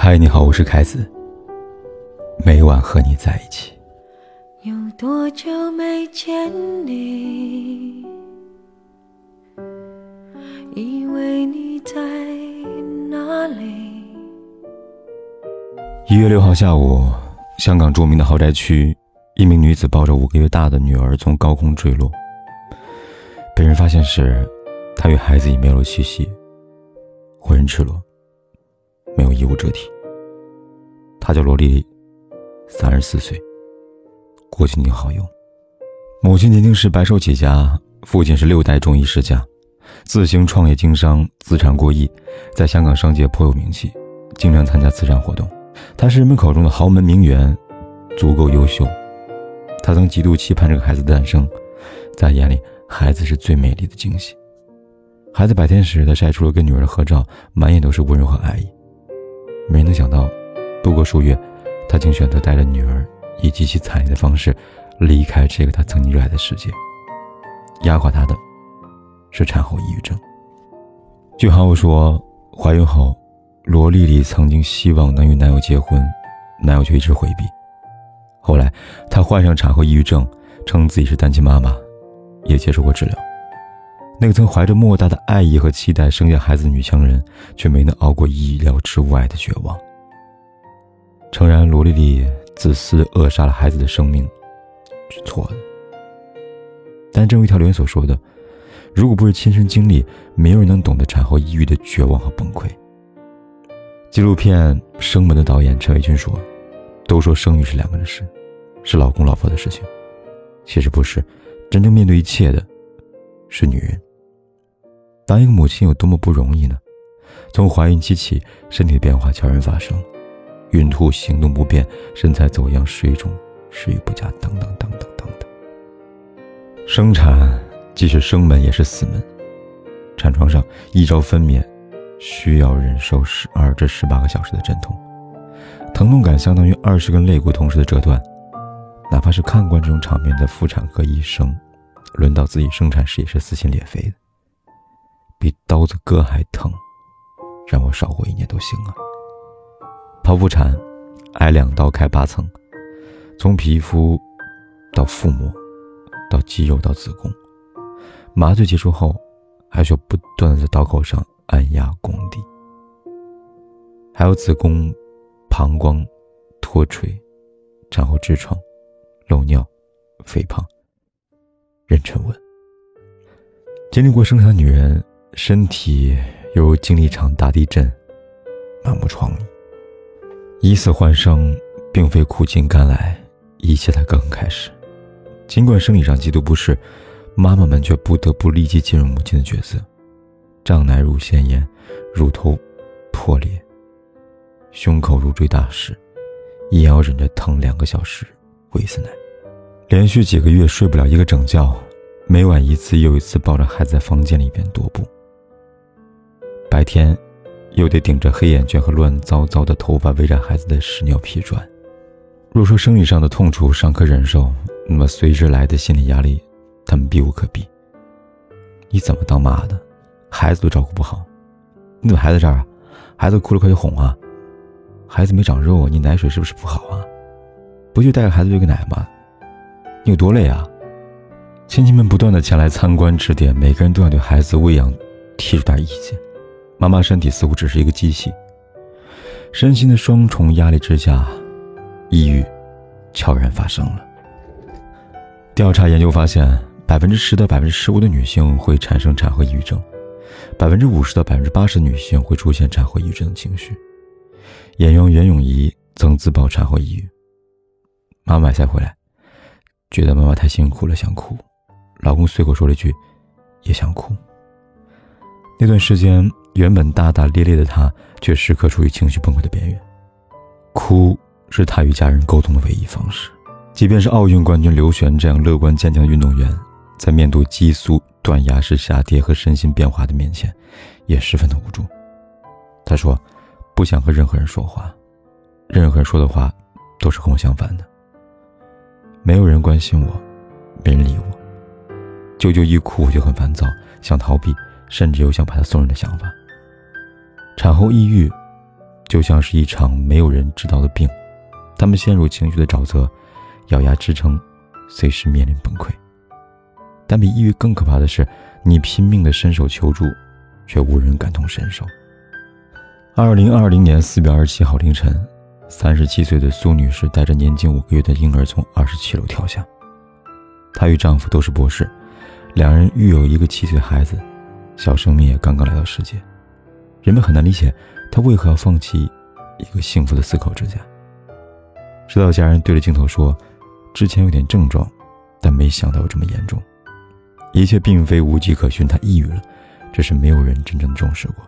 嗨，你好，我是凯子。每晚和你在一起。有多久没见你？以为你在哪里？一月六号下午，香港著名的豪宅区，一名女子抱着五个月大的女儿从高空坠落。被人发现时，她与孩子已没有了气息，浑身赤裸，没有衣物遮体。她叫罗丽丽，三十四岁，国际女好友。母亲年轻时白手起家，父亲是六代中医世家，自行创业经商，资产过亿，在香港商界颇有名气，经常参加慈善活动。他是人们口中的豪门名媛，足够优秀。他曾极度期盼这个孩子的诞生，在眼里，孩子是最美丽的惊喜。孩子百天时，他晒出了跟女儿的合照，满眼都是温柔和爱意。没能想到，度过数月，他竟选择带着女儿以极其惨烈的方式离开这个他曾经热爱的世界。压垮他的，是产后抑郁症。据好友说，怀孕后。罗丽丽曾经希望能与男友结婚，男友却一直回避。后来，她患上产后抑郁症，称自己是单亲妈妈，也接受过治疗。那个曾怀着莫大的爱意和期待生下孩子的女强人，却没能熬过意料之外的绝望。诚然，罗丽丽自私扼杀了孩子的生命，是错的。但正如一条留言所说的：“如果不是亲身经历，没有人能懂得产后抑郁的绝望和崩溃。”纪录片《生门》的导演陈伟军说：“都说生育是两个人的事，是老公老婆的事情，其实不是，真正面对一切的，是女人。当一个母亲有多么不容易呢？从怀孕期起，身体的变化悄然发生，孕吐、行动不便、身材走样、水肿、食欲不佳，等等等等等等。生产既是生门，也是死门。产床上一朝分娩。”需要忍受十二至十八个小时的阵痛，疼痛感相当于二十根肋骨同时的折断。哪怕是看惯这种场面的妇产科医生，轮到自己生产时也是撕心裂肺的，比刀子割还疼。让我少活一年都行啊！剖腹产，挨两刀开八层，从皮肤到腹膜，到肌肉到子宫，麻醉结束后，还需要不断的在刀口上。按压宫底，还有子宫、膀胱脱垂、产后痔疮、漏尿、肥胖、妊娠纹。经历过生产的女人，身体犹如经历一场大地震，满目疮痍。一次换生，并非苦尽甘来，一切才刚刚开始。尽管生理上极度不适，妈妈们却不得不立即进入母亲的角色。胀奶乳腺炎，乳头破裂，胸口如坠大石，也要忍着疼两个小时喂一次奶，连续几个月睡不了一个整觉，每晚一次又一次抱着孩子在房间里边踱步。白天，又得顶着黑眼圈和乱糟糟的头发围着孩子的屎尿屁转。若说生理上的痛楚尚可忍受，那么随之来的心理压力，他们避无可避。你怎么当妈的？孩子都照顾不好，你怎么还在这儿啊？孩子哭了快去哄啊！孩子没长肉，你奶水是不是不好啊？不就带着孩子喂个奶吗？你有多累啊？亲戚们不断的前来参观指点，每个人都要对孩子喂养提出点意见。妈妈身体似乎只是一个机器，身心的双重压力之下，抑郁悄然发生了。调查研究发现，百分之十到百分之十五的女性会产生产后抑郁症。百分之五十到百分之八十女性会出现产后抑郁症的情绪。演员袁咏仪曾自曝产后抑郁。妈妈才回来，觉得妈妈太辛苦了，想哭。老公随口说了一句：“也想哭。”那段时间，原本大大咧咧的他，却时刻处于情绪崩溃的边缘。哭是他与家人沟通的唯一方式。即便是奥运冠军刘璇这样乐观坚强的运动员，在面对激素。断崖式下跌和身心变化的面前，也十分的无助。他说：“不想和任何人说话，任何人说的话都是和我相反的。没有人关心我，没人理我。舅舅一哭我就很烦躁，想逃避，甚至有想把他送人的想法。产后抑郁，就像是一场没有人知道的病，他们陷入情绪的沼泽，咬牙支撑，随时面临崩溃。但比抑郁更可怕的是，你拼命的伸手求助，却无人感同身受。二零二零年四月二十七号凌晨，三十七岁的苏女士带着年仅五个月的婴儿从二十七楼跳下。她与丈夫都是博士，两人育有一个七岁孩子，小生命也刚刚来到世界。人们很难理解他为何要放弃一个幸福的四口之家。直到家人对着镜头说：“之前有点症状，但没想到有这么严重。一切并非无迹可寻，他抑郁了，只是没有人真正重视过。”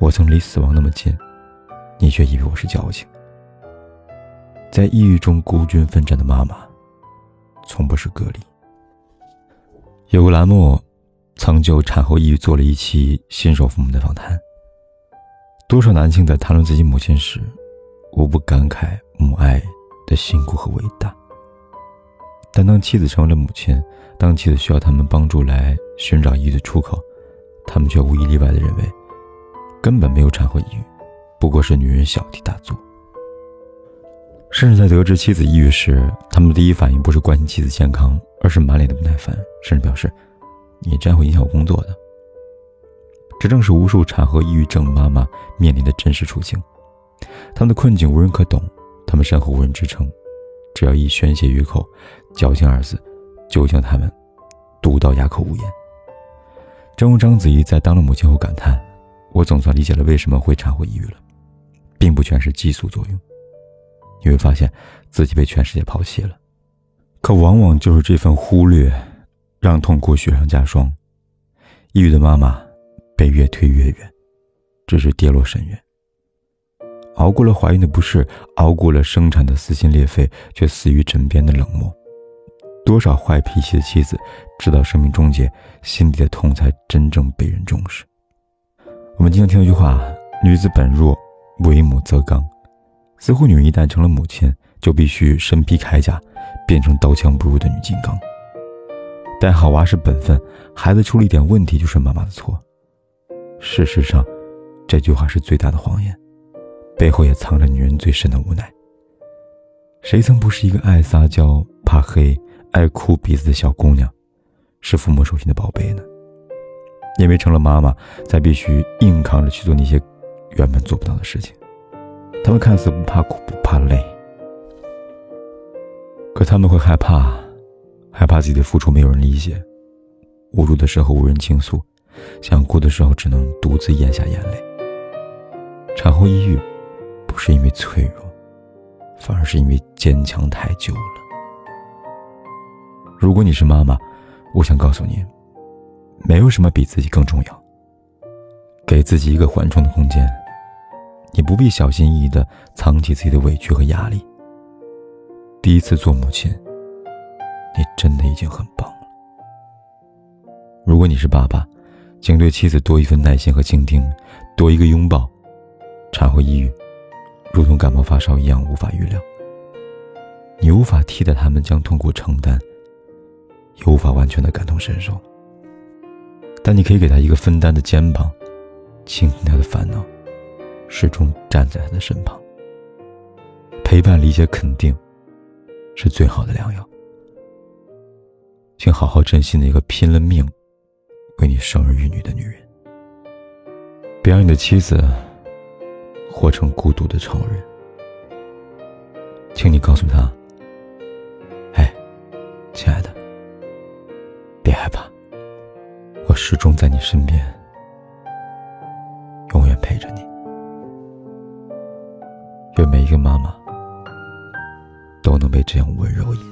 我曾离死亡那么近，你却以为我是矫情。在抑郁中孤军奋战的妈妈，从不是个例。有个栏目，曾就产后抑郁做了一期新手父母的访谈。多少男性在谈论自己母亲时，无不感慨母爱的辛苦和伟大。但当妻子成为了母亲，当妻子需要他们帮助来寻找抑郁的出口，他们却无一例外的认为。根本没有产后抑郁，不过是女人小题大做。甚至在得知妻子抑郁时，他们的第一反应不是关心妻子健康，而是满脸的不耐烦，甚至表示：“你这样会影响我工作的。”这正是无数产后抑郁症妈妈面临的真实处境。他们的困境无人可懂，他们身后无人支撑，只要一宣泄于口，矫情二字就将他们堵到哑口无言。正如章子怡在当了母亲后感叹。我总算理解了为什么会产后抑郁了，并不全是激素作用。你会发现自己被全世界抛弃了，可往往就是这份忽略，让痛苦雪上加霜。抑郁的妈妈被越推越远，直至跌落深渊。熬过了怀孕的不适，熬过了生产的撕心裂肺，却死于枕边的冷漠。多少坏脾气的妻子，直到生命终结，心底的痛才真正被人重视。我们经常听到一句话：“女子本弱，为母则刚。”似乎女人一旦成了母亲，就必须身披铠甲，变成刀枪不入的女金刚。带好娃是本分，孩子出了一点问题就是妈妈的错。事实上，这句话是最大的谎言，背后也藏着女人最深的无奈。谁曾不是一个爱撒娇、怕黑、爱哭鼻子的小姑娘，是父母手心的宝贝呢？因为成了妈妈，才必须硬扛着去做那些原本做不到的事情。他们看似不怕苦不怕累，可他们会害怕，害怕自己的付出没有人理解，无助的时候无人倾诉，想哭的时候只能独自咽下眼泪。产后抑郁，不是因为脆弱，反而是因为坚强太久了。如果你是妈妈，我想告诉你。没有什么比自己更重要。给自己一个缓冲的空间，你不必小心翼翼的藏起自己的委屈和压力。第一次做母亲，你真的已经很棒了。如果你是爸爸，请对妻子多一份耐心和倾听，多一个拥抱。产后抑郁，如同感冒发烧一样无法预料。你无法替代他们将痛苦承担，也无法完全的感同身受。但你可以给他一个分担的肩膀，倾听他的烦恼，始终站在他的身旁。陪伴、理解、肯定，是最好的良药。请好好珍惜那个拼了命为你生儿育女的女人，别让你的妻子活成孤独的超人。请你告诉他：“哎，亲爱的，别害怕。”我始终在你身边，永远陪着你。愿每一个妈妈都能被这样温柔以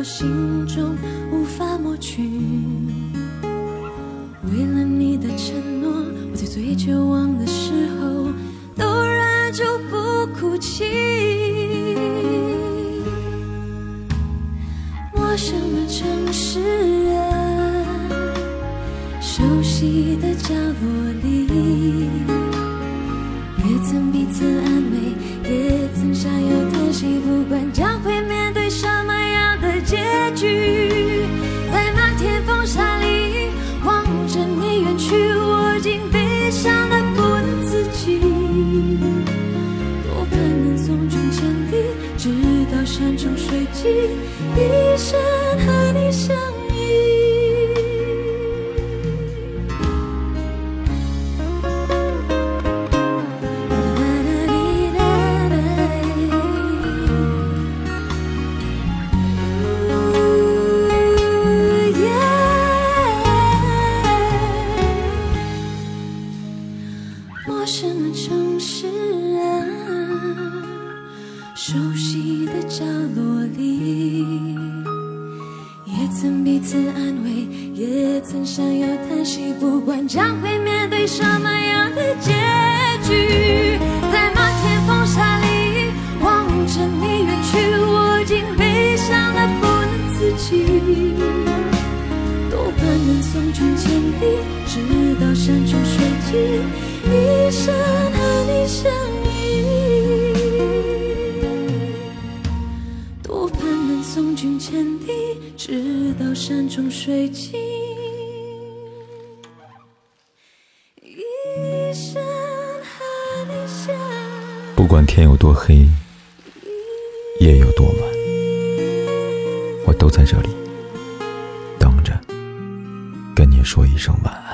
我心中无法抹去。为了你的承诺，我在最绝望的时候都忍住不哭泣。陌生的城市啊，熟悉的角落里，也曾彼此安慰，也曾相拥叹息，不管将会山穷水尽，一生能自己。多盼能送君千里，直到山穷水尽，一生和你相依。多盼能送君千里，直到山穷水尽，一生和你相依。不管天有多黑，夜有多晚，我都在这里等着，跟你说一声晚安。